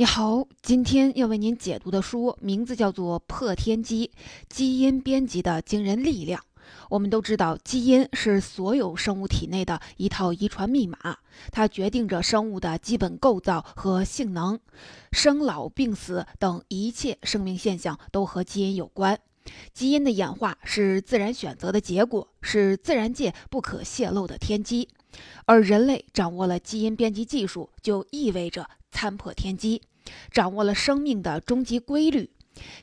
你好，今天要为您解读的书名字叫做《破天机：基因编辑的惊人力量》。我们都知道，基因是所有生物体内的一套遗传密码，它决定着生物的基本构造和性能。生老病死等一切生命现象都和基因有关。基因的演化是自然选择的结果，是自然界不可泄露的天机。而人类掌握了基因编辑技术，就意味着参破天机。掌握了生命的终极规律，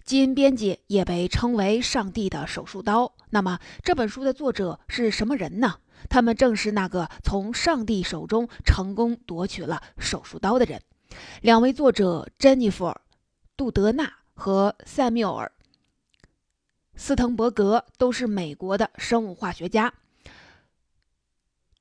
基因编辑也被称为上帝的手术刀。那么这本书的作者是什么人呢？他们正是那个从上帝手中成功夺取了手术刀的人。两位作者珍妮弗·杜德纳和塞缪尔·斯滕伯格都是美国的生物化学家。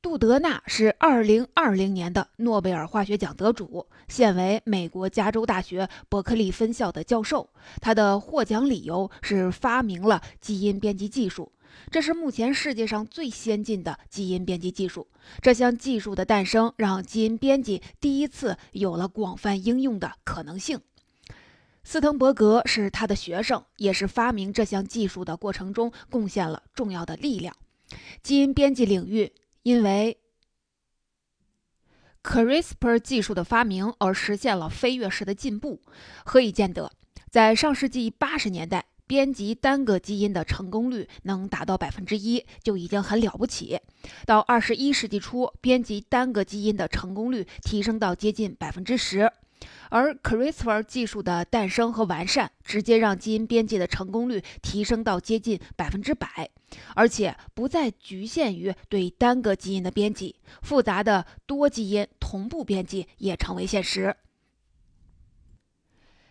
杜德纳是2020年的诺贝尔化学奖得主，现为美国加州大学伯克利分校的教授。他的获奖理由是发明了基因编辑技术，这是目前世界上最先进的基因编辑技术。这项技术的诞生让基因编辑第一次有了广泛应用的可能性。斯滕伯格是他的学生，也是发明这项技术的过程中贡献了重要的力量。基因编辑领域。因为 CRISPR 技术的发明而实现了飞跃式的进步，何以见得？在上世纪八十年代，编辑单个基因的成功率能达到百分之一，就已经很了不起。到二十一世纪初，编辑单个基因的成功率提升到接近百分之十。而 CRISPR 技术的诞生和完善，直接让基因编辑的成功率提升到接近百分之百，而且不再局限于对单个基因的编辑，复杂的多基因同步编辑也成为现实。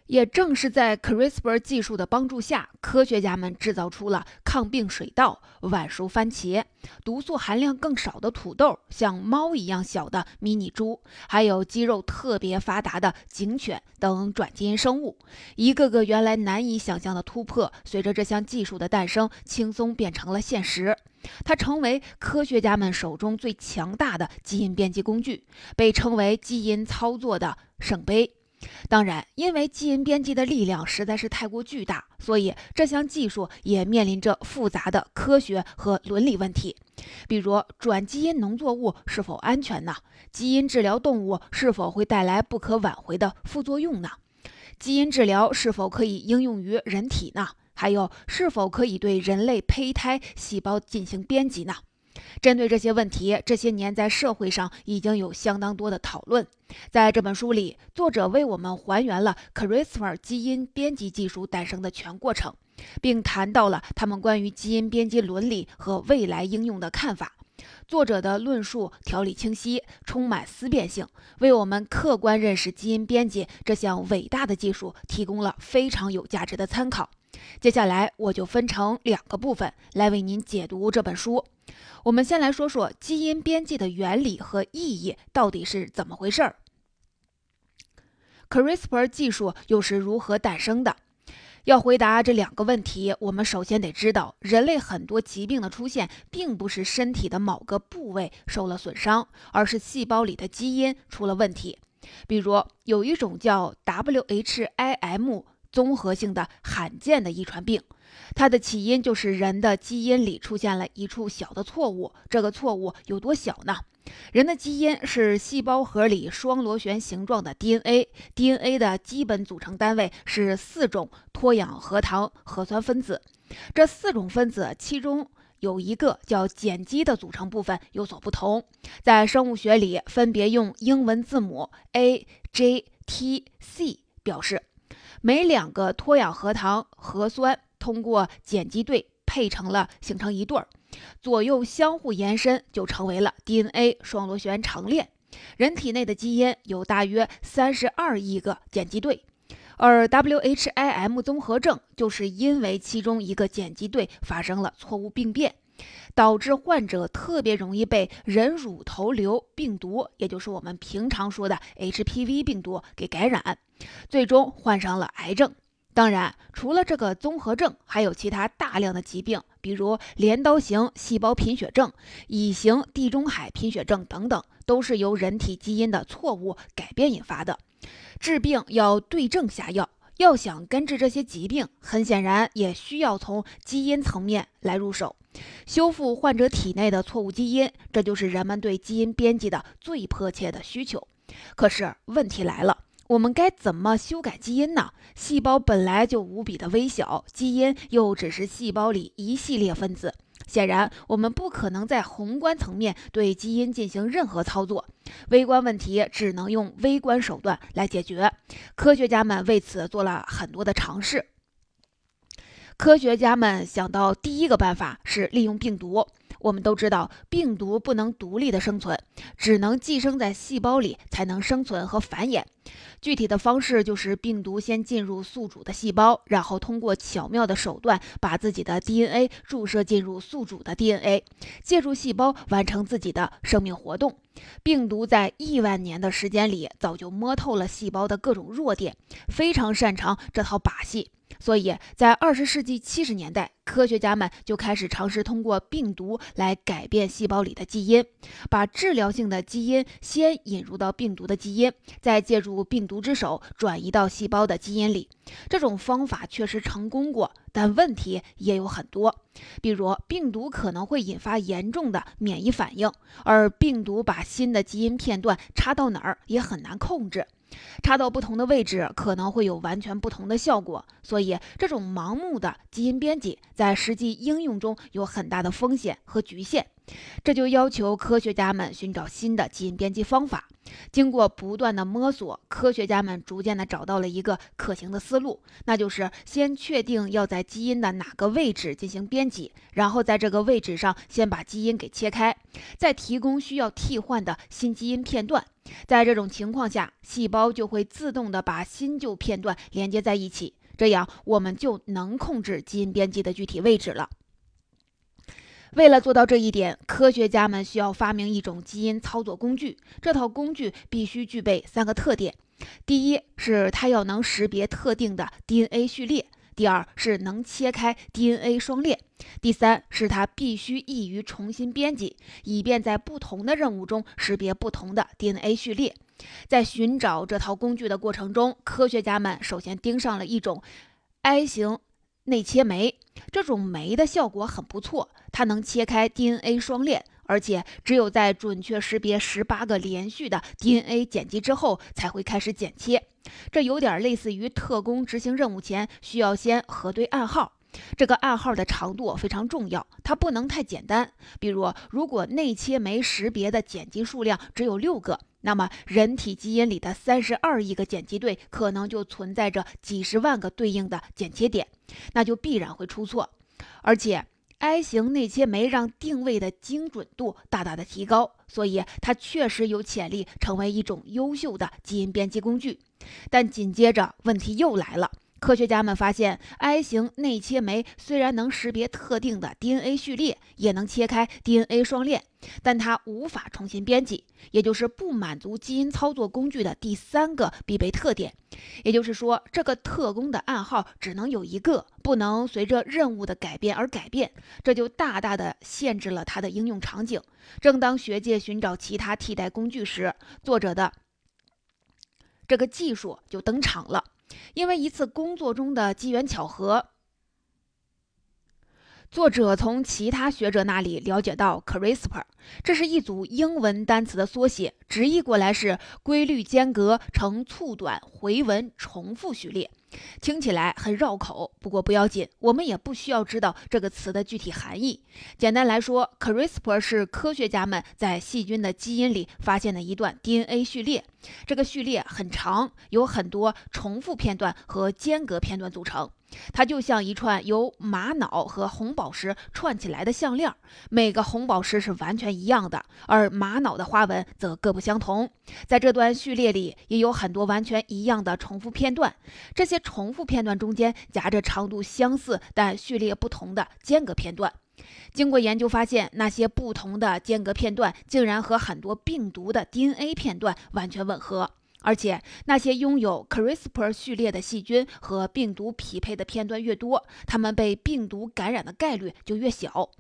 也正是在 CRISPR 技术的帮助下，科学家们制造出了抗病水稻、晚熟番茄、毒素含量更少的土豆、像猫一样小的迷你猪，还有肌肉特别发达的警犬等转基因生物。一个个原来难以想象的突破，随着这项技术的诞生，轻松变成了现实。它成为科学家们手中最强大的基因编辑工具，被称为基因操作的圣杯。当然，因为基因编辑的力量实在是太过巨大，所以这项技术也面临着复杂的科学和伦理问题。比如，转基因农作物是否安全呢？基因治疗动物是否会带来不可挽回的副作用呢？基因治疗是否可以应用于人体呢？还有，是否可以对人类胚胎细胞进行编辑呢？针对这些问题，这些年在社会上已经有相当多的讨论。在这本书里，作者为我们还原了 CRISPR 基因编辑技术诞生的全过程，并谈到了他们关于基因编辑伦理和未来应用的看法。作者的论述条理清晰，充满思辨性，为我们客观认识基因编辑这项伟大的技术提供了非常有价值的参考。接下来，我就分成两个部分来为您解读这本书。我们先来说说基因编辑的原理和意义到底是怎么回事儿。CRISPR 技术又是如何诞生的？要回答这两个问题，我们首先得知道，人类很多疾病的出现，并不是身体的某个部位受了损伤，而是细胞里的基因出了问题。比如，有一种叫 WHIM 综合性的罕见的遗传病。它的起因就是人的基因里出现了一处小的错误。这个错误有多小呢？人的基因是细胞核里双螺旋形状的 DNA，DNA 的基本组成单位是四种脱氧核糖核酸分子。这四种分子其中有一个叫碱基的组成部分有所不同，在生物学里分别用英文字母 A、G、T、C 表示。每两个脱氧核糖核酸。通过碱基对配成了，形成一对儿，左右相互延伸，就成为了 DNA 双螺旋长链。人体内的基因有大约三十二亿个碱基对，而 WHIM 综合症就是因为其中一个碱基对发生了错误病变，导致患者特别容易被人乳头瘤病毒，也就是我们平常说的 HPV 病毒给感染，最终患上了癌症。当然，除了这个综合症，还有其他大量的疾病，比如镰刀型细胞贫血症、乙型地中海贫血症等等，都是由人体基因的错误改变引发的。治病要对症下药，要想根治这些疾病，很显然也需要从基因层面来入手，修复患者体内的错误基因，这就是人们对基因编辑的最迫切的需求。可是问题来了，我们该怎么修改基因呢？细胞本来就无比的微小，基因又只是细胞里一系列分子。显然，我们不可能在宏观层面对基因进行任何操作，微观问题只能用微观手段来解决。科学家们为此做了很多的尝试。科学家们想到第一个办法是利用病毒。我们都知道，病毒不能独立的生存，只能寄生在细胞里才能生存和繁衍。具体的方式就是病毒先进入宿主的细胞，然后通过巧妙的手段把自己的 DNA 注射进入宿主的 DNA，借助细胞完成自己的生命活动。病毒在亿万年的时间里早就摸透了细胞的各种弱点，非常擅长这套把戏。所以在二十世纪七十年代，科学家们就开始尝试通过病毒来改变细胞里的基因，把治疗性的基因先引入到病毒的基因，再借助病毒之手转移到细胞的基因里。这种方法确实成功过，但问题也有很多，比如病毒可能会引发严重的免疫反应，而病毒把新的基因片段插到哪儿也很难控制。插到不同的位置，可能会有完全不同的效果，所以这种盲目的基因编辑在实际应用中有很大的风险和局限。这就要求科学家们寻找新的基因编辑方法。经过不断的摸索，科学家们逐渐的找到了一个可行的思路，那就是先确定要在基因的哪个位置进行编辑，然后在这个位置上先把基因给切开，再提供需要替换的新基因片段。在这种情况下，细胞就会自动的把新旧片段连接在一起，这样我们就能控制基因编辑的具体位置了。为了做到这一点，科学家们需要发明一种基因操作工具。这套工具必须具备三个特点：第一是它要能识别特定的 DNA 序列；第二是能切开 DNA 双链；第三是它必须易于重新编辑，以便在不同的任务中识别不同的 DNA 序列。在寻找这套工具的过程中，科学家们首先盯上了一种 I 型。内切酶这种酶的效果很不错，它能切开 DNA 双链，而且只有在准确识别十八个连续的 DNA 碱基之后才会开始剪切。这有点类似于特工执行任务前需要先核对暗号，这个暗号的长度非常重要，它不能太简单。比如，如果内切酶识别的碱基数量只有六个。那么，人体基因里的三十二亿个碱基对可能就存在着几十万个对应的剪切点，那就必然会出错。而且，I 型内切酶让定位的精准度大大的提高，所以它确实有潜力成为一种优秀的基因编辑工具。但紧接着，问题又来了。科学家们发现，I 型内切酶虽然能识别特定的 DNA 序列，也能切开 DNA 双链，但它无法重新编辑，也就是不满足基因操作工具的第三个必备特点。也就是说，这个特工的暗号只能有一个，不能随着任务的改变而改变，这就大大的限制了它的应用场景。正当学界寻找其他替代工具时，作者的这个技术就登场了。因为一次工作中的机缘巧合，作者从其他学者那里了解到 CRISPR，这是一组英文单词的缩写，直译过来是规律间隔成促短回文重复序列。听起来很绕口，不过不要紧，我们也不需要知道这个词的具体含义。简单来说，CRISPR 是科学家们在细菌的基因里发现的一段 DNA 序列。这个序列很长，有很多重复片段和间隔片段组成。它就像一串由玛瑙和红宝石串起来的项链，每个红宝石是完全一样的，而玛瑙的花纹则各不相同。在这段序列里，也有很多完全一样的重复片段，这些重复片段中间夹着长度相似但序列不同的间隔片段。经过研究发现，那些不同的间隔片段竟然和很多病毒的 DNA 片段完全吻合。而且那些拥有 CRISPR 序列的细菌和病毒匹配的片段越多，它们被病毒感染的概率就越小。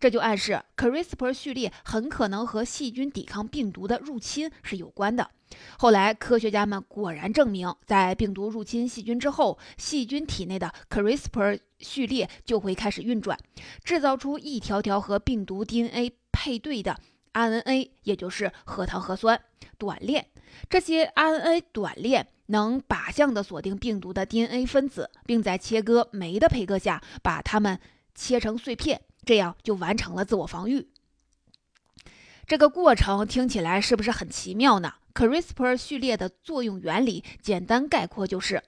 这就暗示 CRISPR 序列很可能和细菌抵抗病毒的入侵是有关的。后来，科学家们果然证明，在病毒入侵细菌之后，细菌体内的 CRISPR 序列就会开始运转，制造出一条条和病毒 DNA 配对的 RNA，也就是核糖核酸短链。这些 RNA 短链能靶向地锁定病毒的 DNA 分子，并在切割酶的配合下把它们切成碎片，这样就完成了自我防御。这个过程听起来是不是很奇妙呢？CRISPR 序列的作用原理，简单概括就是：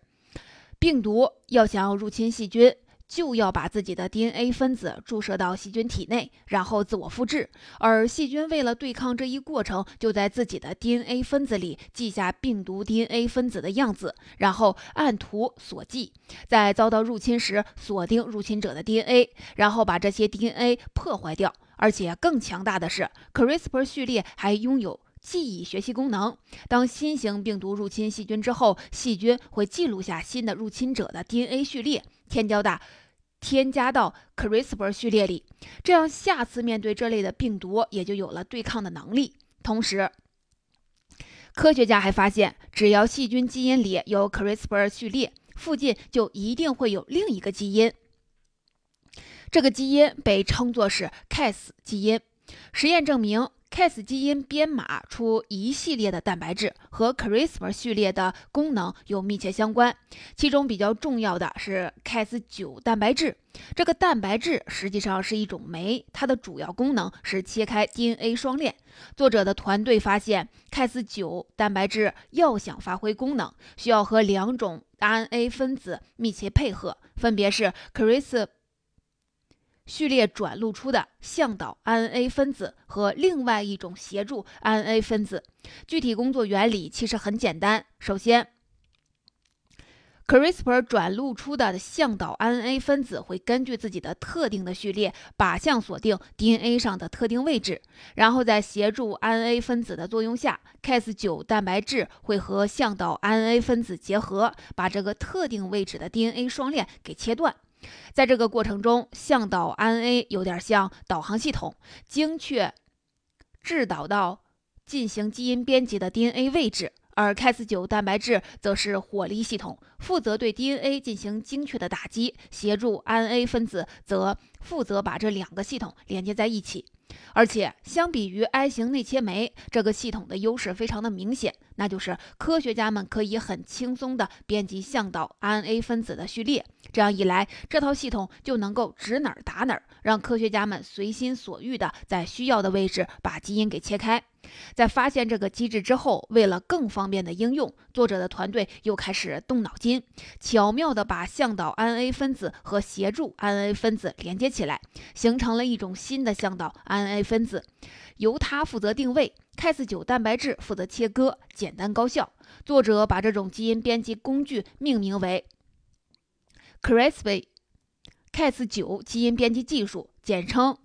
病毒要想要入侵细菌，就要把自己的 DNA 分子注射到细菌体内，然后自我复制；而细菌为了对抗这一过程，就在自己的 DNA 分子里记下病毒 DNA 分子的样子，然后按图索骥，在遭到入侵时锁定入侵者的 DNA，然后把这些 DNA 破坏掉。而且更强大的是，CRISPR 序列还拥有。记忆学习功能。当新型病毒入侵细菌之后，细菌会记录下新的入侵者的 DNA 序列，添加到添加到 CRISPR 序列里，这样下次面对这类的病毒也就有了对抗的能力。同时，科学家还发现，只要细菌基因里有 CRISPR 序列，附近就一定会有另一个基因，这个基因被称作是 Cas 基因。实验证明。Cas 基因编码出一系列的蛋白质，和 CRISPR 序列的功能有密切相关。其中比较重要的是 Cas9 蛋白质。这个蛋白质实际上是一种酶，它的主要功能是切开 DNA 双链。作者的团队发现，Cas9 蛋白质要想发挥功能，需要和两种 RNA 分子密切配合，分别是 CRISPR。序列转录出的向导 RNA 分子和另外一种协助 RNA 分子，具体工作原理其实很简单。首先，CRISPR 转录出的向导 RNA 分子会根据自己的特定的序列靶向锁定 DNA 上的特定位置，然后在协助 RNA 分子的作用下，Cas9 蛋白质会和向导 RNA 分子结合，把这个特定位置的 DNA 双链给切断。在这个过程中，向导 RNA 有点像导航系统，精确制导到进行基因编辑的 DNA 位置；而 Cas9 蛋白质则是火力系统，负责对 DNA 进行精确的打击，协助 RNA 分子则负责把这两个系统连接在一起。而且，相比于 I 型内切酶，这个系统的优势非常的明显，那就是科学家们可以很轻松地编辑向导 RNA 分子的序列。这样一来，这套系统就能够指哪儿打哪儿，让科学家们随心所欲地在需要的位置把基因给切开。在发现这个机制之后，为了更方便的应用，作者的团队又开始动脑筋，巧妙地把向导 RNA 分子和协助 RNA 分子连接起来，形成了一种新的向导 RNA 分子，由它负责定位，Cas9 蛋白质负责切割，简单高效。作者把这种基因编辑工具命名为 CRISPR Cas9 基因编辑技术，简称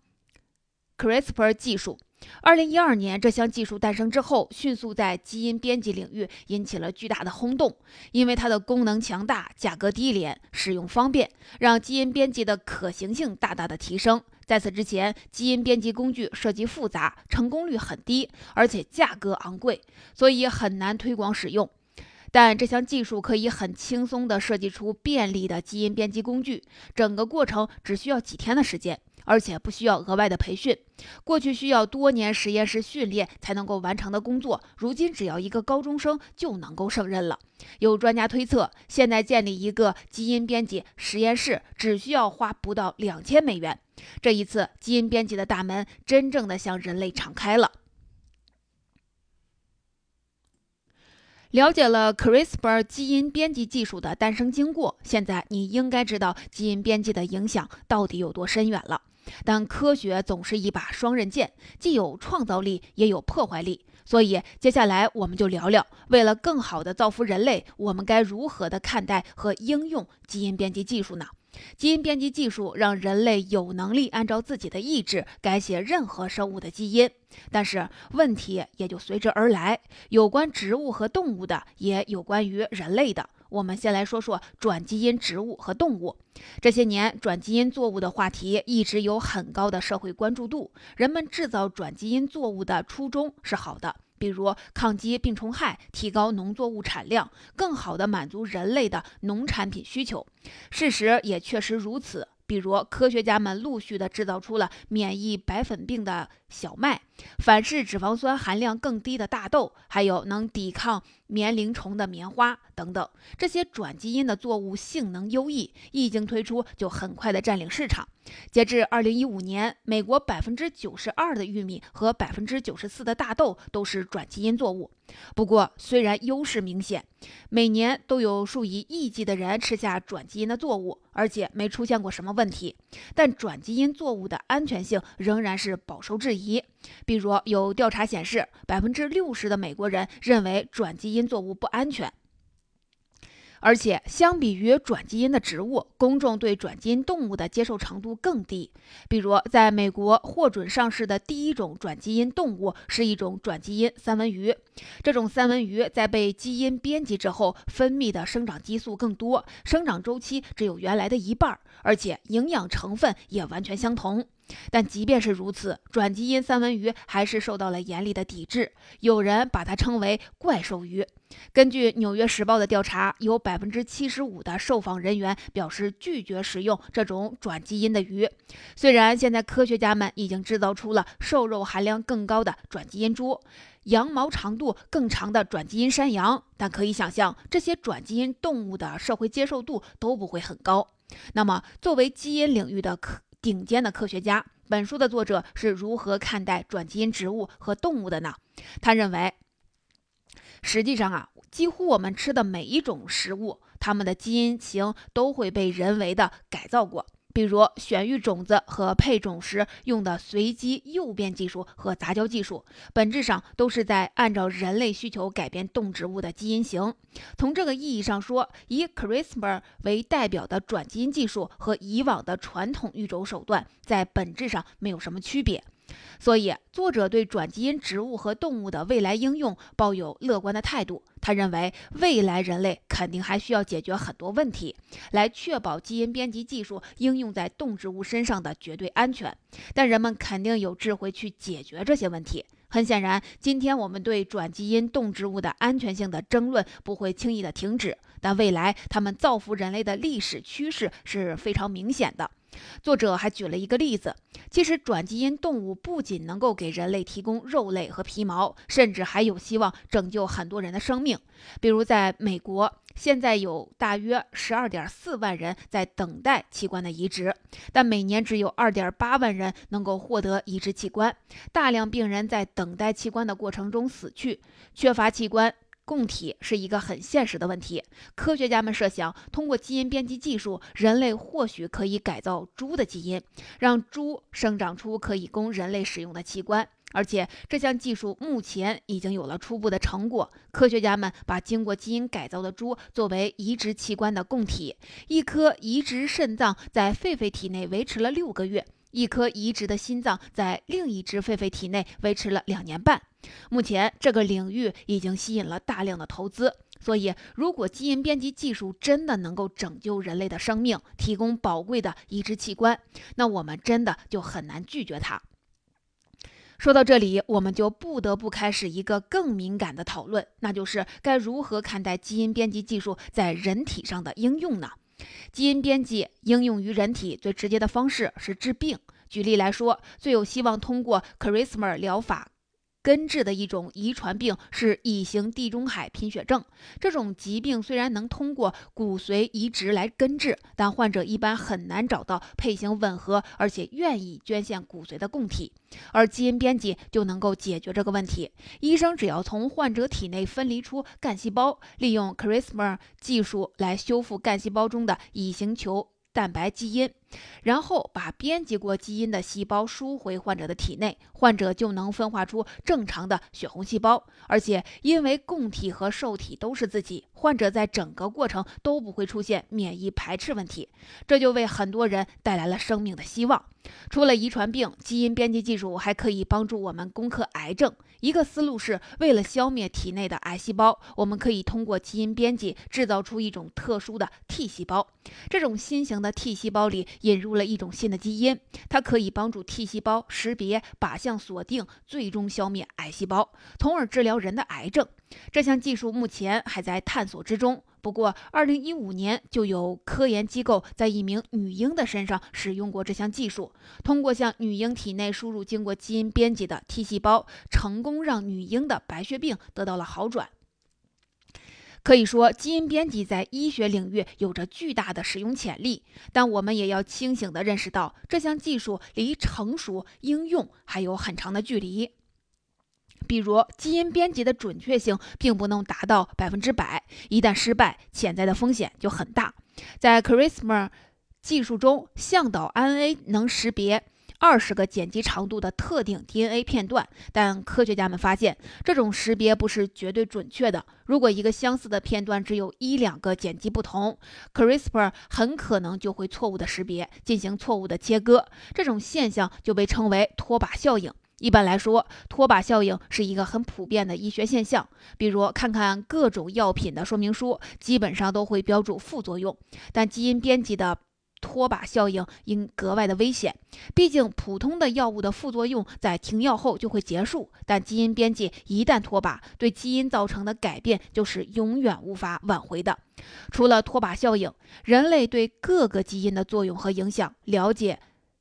CRISPR 技术。二零一二年，这项技术诞生之后，迅速在基因编辑领域引起了巨大的轰动，因为它的功能强大、价格低廉、使用方便，让基因编辑的可行性大大的提升。在此之前，基因编辑工具设计复杂，成功率很低，而且价格昂贵，所以很难推广使用。但这项技术可以很轻松地设计出便利的基因编辑工具，整个过程只需要几天的时间。而且不需要额外的培训，过去需要多年实验室训练才能够完成的工作，如今只要一个高中生就能够胜任了。有专家推测，现在建立一个基因编辑实验室只需要花不到两千美元。这一次，基因编辑的大门真正的向人类敞开了。了解了 CRISPR 基因编辑技术的诞生经过，现在你应该知道基因编辑的影响到底有多深远了。但科学总是一把双刃剑，既有创造力，也有破坏力。所以接下来我们就聊聊，为了更好的造福人类，我们该如何的看待和应用基因编辑技术呢？基因编辑技术让人类有能力按照自己的意志改写任何生物的基因，但是问题也就随之而来，有关植物和动物的，也有关于人类的。我们先来说说转基因植物和动物。这些年，转基因作物的话题一直有很高的社会关注度。人们制造转基因作物的初衷是好的，比如抗击病虫害、提高农作物产量、更好地满足人类的农产品需求。事实也确实如此。比如，科学家们陆续地制造出了免疫白粉病的小麦、反式脂肪酸含量更低的大豆，还有能抵抗棉铃虫的棉花等等。这些转基因的作物性能优异，一经推出就很快地占领市场。截至二零一五年，美国百分之九十二的玉米和百分之九十四的大豆都是转基因作物。不过，虽然优势明显，每年都有数以亿计的人吃下转基因的作物，而且没出现过什么问题，但转基因作物的安全性仍然是饱受质疑。比如，有调查显示，百分之六十的美国人认为转基因作物不安全。而且，相比于转基因的植物，公众对转基因动物的接受程度更低。比如，在美国获准上市的第一种转基因动物是一种转基因三文鱼。这种三文鱼在被基因编辑之后，分泌的生长激素更多，生长周期只有原来的一半，而且营养成分也完全相同。但即便是如此，转基因三文鱼还是受到了严厉的抵制，有人把它称为“怪兽鱼”。根据《纽约时报》的调查，有百分之七十五的受访人员表示拒绝食用这种转基因的鱼。虽然现在科学家们已经制造出了瘦肉含量更高的转基因猪、羊毛长度更长的转基因山羊，但可以想象，这些转基因动物的社会接受度都不会很高。那么，作为基因领域的科顶尖的科学家，本书的作者是如何看待转基因植物和动物的呢？他认为。实际上啊，几乎我们吃的每一种食物，它们的基因型都会被人为的改造过。比如选育种子和配种时用的随机诱变技术和杂交技术，本质上都是在按照人类需求改变动植物的基因型。从这个意义上说，以 CRISPR 为代表的转基因技术和以往的传统育种手段在本质上没有什么区别。所以，作者对转基因植物和动物的未来应用抱有乐观的态度。他认为，未来人类肯定还需要解决很多问题，来确保基因编辑技术应用在动植物身上的绝对安全。但人们肯定有智慧去解决这些问题。很显然，今天我们对转基因动植物的安全性的争论不会轻易的停止。但未来，他们造福人类的历史趋势是非常明显的。作者还举了一个例子，其实转基因动物不仅能够给人类提供肉类和皮毛，甚至还有希望拯救很多人的生命。比如，在美国，现在有大约十二点四万人在等待器官的移植，但每年只有二点八万人能够获得移植器官，大量病人在等待器官的过程中死去，缺乏器官。供体是一个很现实的问题。科学家们设想，通过基因编辑技术，人类或许可以改造猪的基因，让猪生长出可以供人类使用的器官。而且，这项技术目前已经有了初步的成果。科学家们把经过基因改造的猪作为移植器官的供体，一颗移植肾脏在狒狒体内维持了六个月。一颗移植的心脏在另一只狒狒体内维持了两年半。目前，这个领域已经吸引了大量的投资。所以，如果基因编辑技术真的能够拯救人类的生命，提供宝贵的移植器官，那我们真的就很难拒绝它。说到这里，我们就不得不开始一个更敏感的讨论，那就是该如何看待基因编辑技术在人体上的应用呢？基因编辑应用于人体最直接的方式是治病。举例来说，最有希望通过 CRISPR 疗法。根治的一种遗传病是乙型地中海贫血症。这种疾病虽然能通过骨髓移植来根治，但患者一般很难找到配型吻合而且愿意捐献骨髓的供体，而基因编辑就能够解决这个问题。医生只要从患者体内分离出干细胞，利用 CRISPR 技术来修复干细胞中的乙型球蛋白基因，然后把编辑过基因的细胞输回患者的体内，患者就能分化出正常的血红细胞。而且，因为供体和受体都是自己，患者在整个过程都不会出现免疫排斥问题，这就为很多人带来了生命的希望。除了遗传病，基因编辑技术还可以帮助我们攻克癌症。一个思路是为了消灭体内的癌细胞，我们可以通过基因编辑制造出一种特殊的 T 细胞。这种新型的 T 细胞里引入了一种新的基因，它可以帮助 T 细胞识别、靶向锁定，最终消灭癌细胞，从而治疗人的癌症。这项技术目前还在探索之中。不过，二零一五年就有科研机构在一名女婴的身上使用过这项技术，通过向女婴体内输入经过基因编辑的 T 细胞，成功让女婴的白血病得到了好转。可以说，基因编辑在医学领域有着巨大的使用潜力，但我们也要清醒地认识到，这项技术离成熟应用还有很长的距离。比如，基因编辑的准确性并不能达到百分之百，一旦失败，潜在的风险就很大。在 CRISPR 技术中，向导 RNA 能识别二十个碱基长度的特定 DNA 片段，但科学家们发现，这种识别不是绝对准确的。如果一个相似的片段只有一两个碱基不同，CRISPR 很可能就会错误的识别，进行错误的切割。这种现象就被称为拖把效应。一般来说，拖把效应是一个很普遍的医学现象。比如，看看各种药品的说明书，基本上都会标注副作用。但基因编辑的拖把效应应格外的危险，毕竟普通的药物的副作用在停药后就会结束，但基因编辑一旦拖把，对基因造成的改变就是永远无法挽回的。除了拖把效应，人类对各个基因的作用和影响了解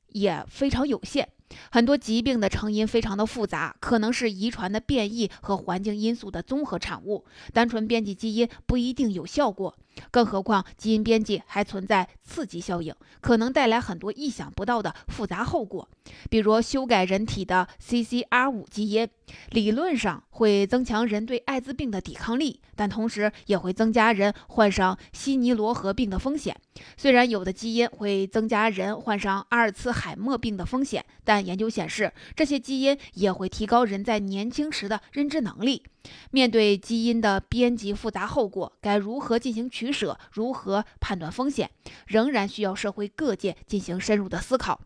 也非常有限。很多疾病的成因非常的复杂，可能是遗传的变异和环境因素的综合产物。单纯编辑基因不一定有效果，更何况基因编辑还存在刺激效应，可能带来很多意想不到的复杂后果。比如修改人体的 CCR5 基因，理论上会增强人对艾滋病的抵抗力，但同时也会增加人患上西尼罗河病的风险。虽然有的基因会增加人患上阿尔茨海默病的风险，但研究显示，这些基因也会提高人在年轻时的认知能力。面对基因的编辑复杂后果，该如何进行取舍？如何判断风险？仍然需要社会各界进行深入的思考。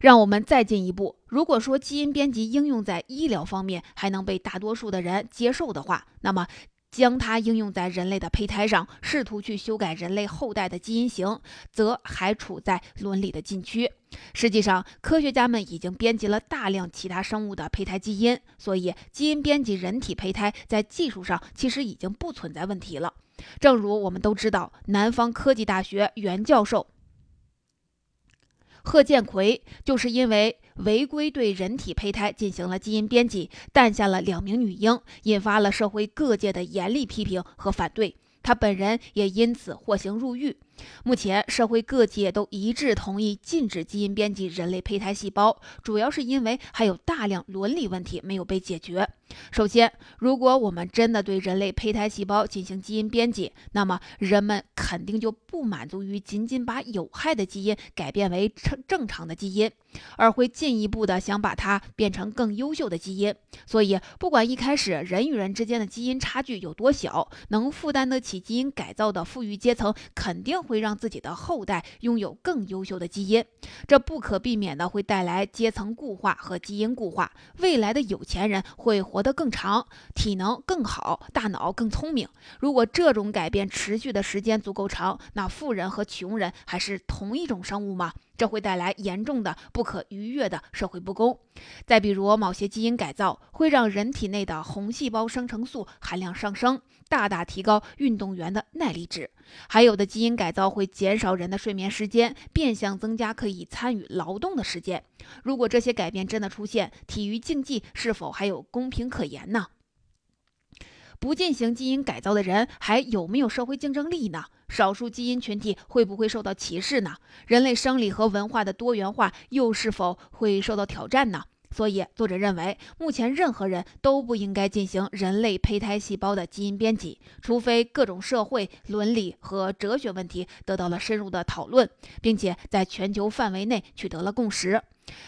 让我们再进一步，如果说基因编辑应用在医疗方面还能被大多数的人接受的话，那么。将它应用在人类的胚胎上，试图去修改人类后代的基因型，则还处在伦理的禁区。实际上，科学家们已经编辑了大量其他生物的胚胎基因，所以基因编辑人体胚胎在技术上其实已经不存在问题了。正如我们都知道，南方科技大学原教授。贺建奎就是因为违规对人体胚胎进行了基因编辑，诞下了两名女婴，引发了社会各界的严厉批评和反对。他本人也因此获刑入狱。目前，社会各界都一致同意禁止基因编辑人类胚胎细胞，主要是因为还有大量伦理问题没有被解决。首先，如果我们真的对人类胚胎细胞进行基因编辑，那么人们肯定就不满足于仅仅把有害的基因改变为正正常的基因，而会进一步的想把它变成更优秀的基因。所以，不管一开始人与人之间的基因差距有多小，能负担得起基因改造的富裕阶层肯定会让自己的后代拥有更优秀的基因。这不可避免的会带来阶层固化和基因固化。未来的有钱人会活。得更长，体能更好，大脑更聪明。如果这种改变持续的时间足够长，那富人和穷人还是同一种生物吗？这会带来严重的、不可逾越的社会不公。再比如，某些基因改造会让人体内的红细胞生成素含量上升，大大提高运动员的耐力值；还有的基因改造会减少人的睡眠时间，变相增加可以参与劳动的时间。如果这些改变真的出现，体育竞技是否还有公平可言呢？不进行基因改造的人还有没有社会竞争力呢？少数基因群体会不会受到歧视呢？人类生理和文化的多元化又是否会受到挑战呢？所以，作者认为，目前任何人都不应该进行人类胚胎细胞的基因编辑，除非各种社会伦理和哲学问题得到了深入的讨论，并且在全球范围内取得了共识。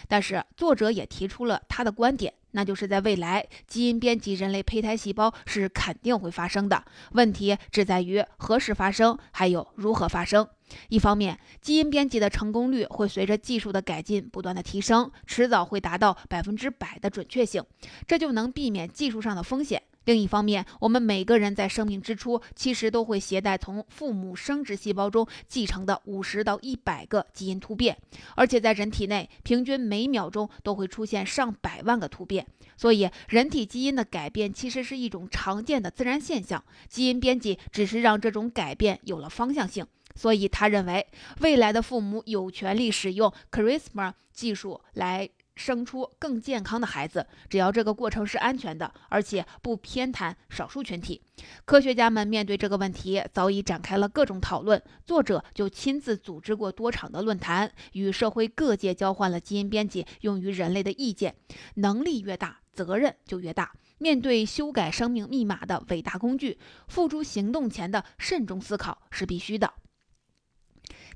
但是，作者也提出了他的观点，那就是在未来，基因编辑人类胚胎细胞是肯定会发生的，问题只在于何时发生，还有如何发生。一方面，基因编辑的成功率会随着技术的改进不断的提升，迟早会达到百分之百的准确性，这就能避免技术上的风险。另一方面，我们每个人在生命之初其实都会携带从父母生殖细胞中继承的五十到一百个基因突变，而且在人体内平均每秒钟都会出现上百万个突变，所以人体基因的改变其实是一种常见的自然现象。基因编辑只是让这种改变有了方向性。所以，他认为未来的父母有权利使用 CRISPR 技术来生出更健康的孩子，只要这个过程是安全的，而且不偏袒少数群体。科学家们面对这个问题早已展开了各种讨论，作者就亲自组织过多场的论坛，与社会各界交换了基因编辑用于人类的意见。能力越大，责任就越大。面对修改生命密码的伟大工具，付诸行动前的慎重思考是必须的。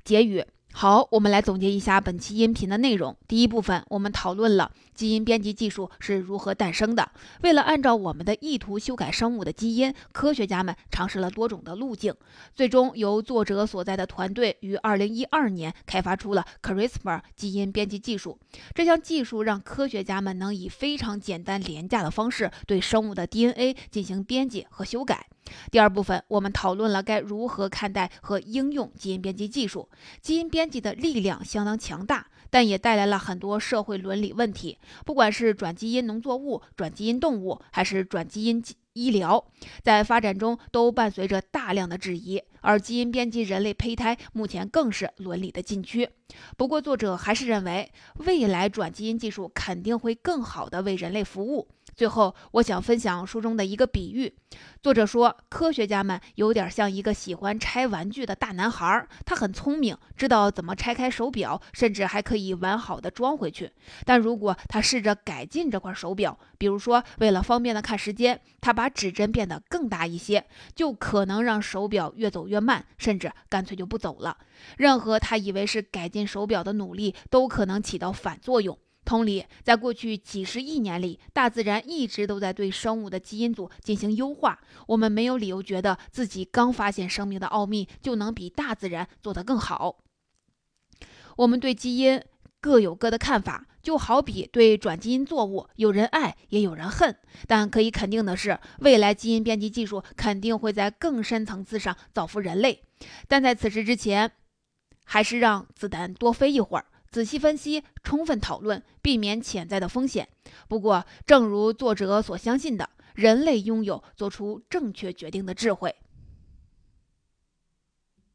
结语。好，我们来总结一下本期音频的内容。第一部分，我们讨论了基因编辑技术是如何诞生的。为了按照我们的意图修改生物的基因，科学家们尝试了多种的路径，最终由作者所在的团队于2012年开发出了 CRISPR 基因编辑技术。这项技术让科学家们能以非常简单廉价的方式对生物的 DNA 进行编辑和修改。第二部分，我们讨论了该如何看待和应用基因编辑技术。基因编辑的力量相当强大，但也带来了很多社会伦理问题。不管是转基因农作物、转基因动物，还是转基因医疗，在发展中都伴随着大量的质疑。而基因编辑人类胚胎目前更是伦理的禁区。不过，作者还是认为，未来转基因技术肯定会更好地为人类服务。最后，我想分享书中的一个比喻。作者说，科学家们有点像一个喜欢拆玩具的大男孩，他很聪明，知道怎么拆开手表，甚至还可以完好的装回去。但如果他试着改进这块手表，比如说为了方便的看时间，他把指针变得更大一些，就可能让手表越走越慢，甚至干脆就不走了。任何他以为是改进手表的努力，都可能起到反作用。同理，在过去几十亿年里，大自然一直都在对生物的基因组进行优化。我们没有理由觉得自己刚发现生命的奥秘就能比大自然做得更好。我们对基因各有各的看法，就好比对转基因作物，有人爱也有人恨。但可以肯定的是，未来基因编辑技术肯定会在更深层次上造福人类。但在此时之前，还是让子弹多飞一会儿。仔细分析，充分讨论，避免潜在的风险。不过，正如作者所相信的，人类拥有做出正确决定的智慧。